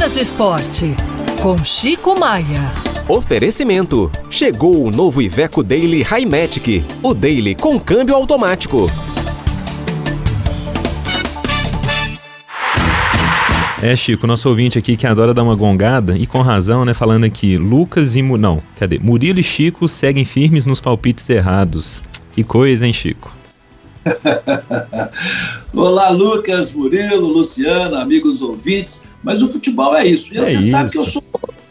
Minas Esporte, com Chico Maia. Oferecimento. Chegou o novo Iveco Daily Highmatic, o Daily com câmbio automático. É, Chico, nosso ouvinte aqui que adora dar uma gongada, e com razão, né? Falando aqui, Lucas e. Não, cadê? Murilo e Chico seguem firmes nos palpites errados. Que coisa, hein, Chico? Olá, Lucas, Murilo, Luciana, amigos ouvintes. Mas o futebol é isso. E é você isso. sabe que eu sou,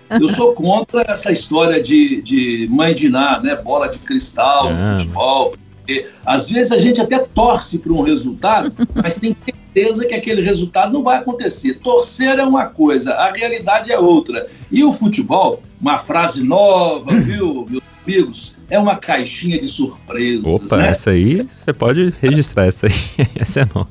eu sou contra essa história de, de mãe de ná, né? Bola de cristal no ah. futebol. Porque, às vezes a gente até torce para um resultado, mas tem certeza que aquele resultado não vai acontecer. Torcer é uma coisa, a realidade é outra. E o futebol, uma frase nova, viu, meus amigos? É uma caixinha de surpresas. Opa, né? essa aí você pode registrar, essa aí. essa é nova.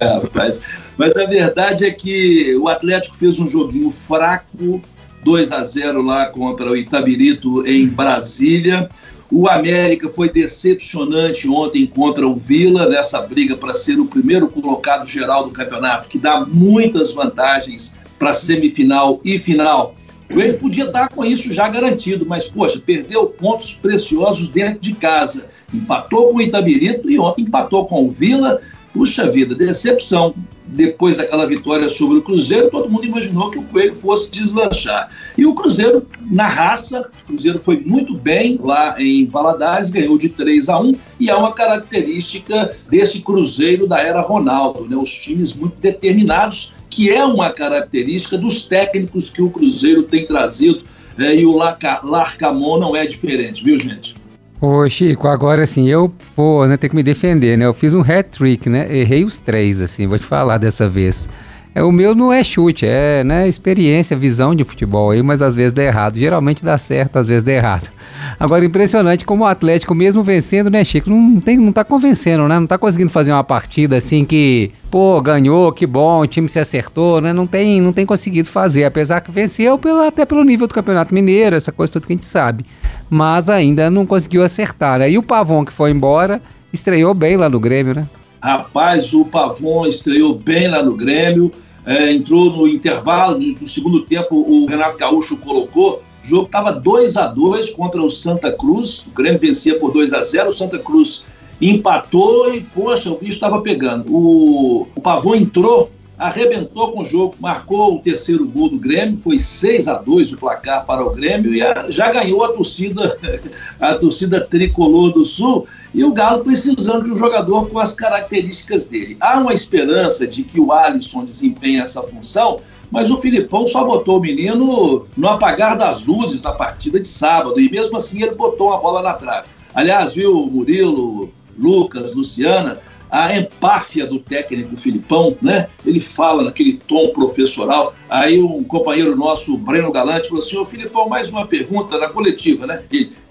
É, mas, mas a verdade é que o Atlético fez um joguinho fraco, 2 a 0 lá contra o Itabirito em Brasília. O América foi decepcionante ontem contra o Vila, nessa briga para ser o primeiro colocado geral do campeonato, que dá muitas vantagens para semifinal e final. Ele podia estar com isso já garantido, mas, poxa, perdeu pontos preciosos dentro de casa. Empatou com o Itabirito e ontem empatou com o Vila. Puxa vida, decepção depois daquela vitória sobre o Cruzeiro, todo mundo imaginou que o Coelho fosse deslanchar. E o Cruzeiro, na raça, o Cruzeiro foi muito bem lá em Valadares, ganhou de 3 a 1 e é uma característica desse Cruzeiro da era Ronaldo, né? Os times muito determinados, que é uma característica dos técnicos que o Cruzeiro tem trazido. É, e o Larcamon não é diferente, viu, gente? Ô Chico, agora assim, eu vou né, ter que me defender, né? Eu fiz um hat-trick, né? Errei os três, assim, vou te falar dessa vez. É, o meu não é chute, é né, experiência, visão de futebol aí, mas às vezes dá errado. Geralmente dá certo, às vezes dá errado. Agora, impressionante como o Atlético, mesmo vencendo, né, Chico, não, tem, não tá convencendo, né? Não tá conseguindo fazer uma partida assim que, pô, ganhou, que bom, o time se acertou, né? Não tem, não tem conseguido fazer, apesar que venceu até pelo nível do Campeonato Mineiro, essa coisa toda que a gente sabe. Mas ainda não conseguiu acertar. Né? E o Pavon, que foi embora, estreou bem lá no Grêmio, né? Rapaz, o Pavon estreou bem lá no Grêmio é, entrou no intervalo, no segundo tempo o Renato Gaúcho colocou, o jogo estava 2 a 2 contra o Santa Cruz, o Grêmio vencia por 2 a 0 o Santa Cruz empatou e, poxa, o bicho estava pegando. O, o Pavão entrou arrebentou com o jogo, marcou o terceiro gol do Grêmio, foi 6 a 2 o placar para o Grêmio e a, já ganhou a torcida, a torcida tricolor do Sul e o Galo precisando de um jogador com as características dele. Há uma esperança de que o Alisson desempenhe essa função, mas o Filipão só botou o menino no apagar das luzes na partida de sábado e mesmo assim ele botou uma bola na trave. Aliás, viu, Murilo, Lucas, Luciana, a empáfia do técnico Filipão, né? Ele fala naquele tom professoral. Aí um companheiro nosso, Breno Galante, falou assim: Ô Filipão, mais uma pergunta na coletiva, né?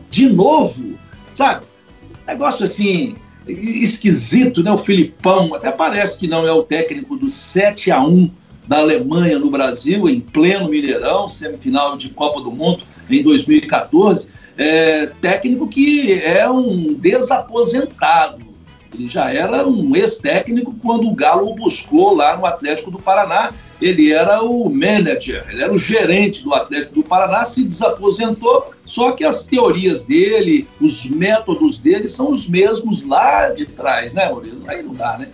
De novo, sabe? Negócio assim, esquisito, né? O Filipão, até parece que não é o técnico do 7 a 1 da Alemanha no Brasil, em pleno Mineirão, semifinal de Copa do Mundo em 2014. É, técnico que é um desaposentado ele já era um ex-técnico quando o Galo o buscou lá no Atlético do Paraná. Ele era o manager, ele era o gerente do Atlético do Paraná, se desaposentou, só que as teorias dele, os métodos dele são os mesmos lá de trás, né, Murilo? Aí não dá, né?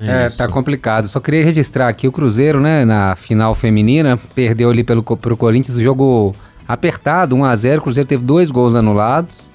É, tá complicado. Só queria registrar aqui o Cruzeiro, né, na final feminina, perdeu ali pelo, pro Corinthians, o jogo apertado, 1 a 0 O Cruzeiro teve dois gols anulados.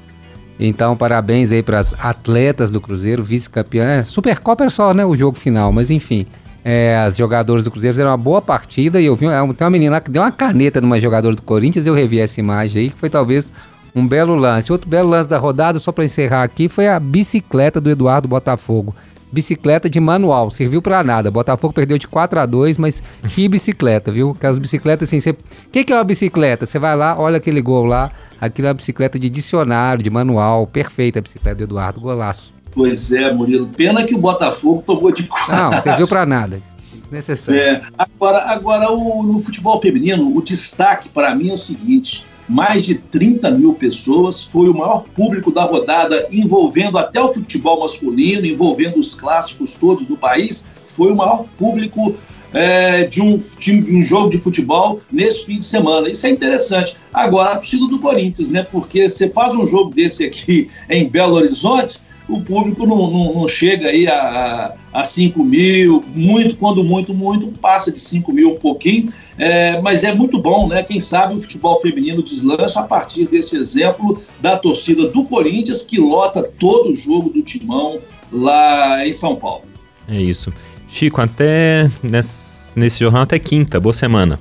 Então, parabéns aí para as atletas do Cruzeiro, vice-campeã. É, Supercopa é só, né, o jogo final, mas enfim. É, as jogadoras do Cruzeiro fizeram uma boa partida e eu vi é, tem uma menina lá que deu uma caneta numa jogadora do Corinthians, eu revi essa imagem aí, que foi talvez um belo lance. Outro belo lance da rodada, só para encerrar aqui, foi a bicicleta do Eduardo Botafogo bicicleta de manual, serviu para nada. Botafogo perdeu de 4 a 2 mas que bicicleta, viu? Aquelas bicicletas assim, o que, que é uma bicicleta? Você vai lá, olha aquele gol lá, aquilo é uma bicicleta de dicionário, de manual, perfeita a bicicleta do Eduardo, golaço. Pois é, Murilo, pena que o Botafogo tomou de 4. Não, serviu para nada. Necessário. É, agora, agora o, no futebol feminino, o destaque para mim é o seguinte: mais de 30 mil pessoas, foi o maior público da rodada, envolvendo até o futebol masculino, envolvendo os clássicos todos do país, foi o maior público é, de, um, de um jogo de futebol nesse fim de semana. Isso é interessante. Agora, a torcida do Corinthians, né? Porque você faz um jogo desse aqui em Belo Horizonte, o público não, não, não chega aí a, a 5 mil, muito, quando muito, muito, passa de 5 mil um pouquinho, é, mas é muito bom, né? Quem sabe o futebol feminino deslancha a partir desse exemplo da torcida do Corinthians, que lota todo o jogo do Timão lá em São Paulo. É isso. Chico, até nesse, nesse jornal até quinta. Boa semana.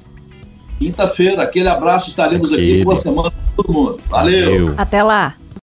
Quinta-feira, aquele abraço, estaremos aqui. Boa semana para todo mundo. Valeu. Valeu. Até lá.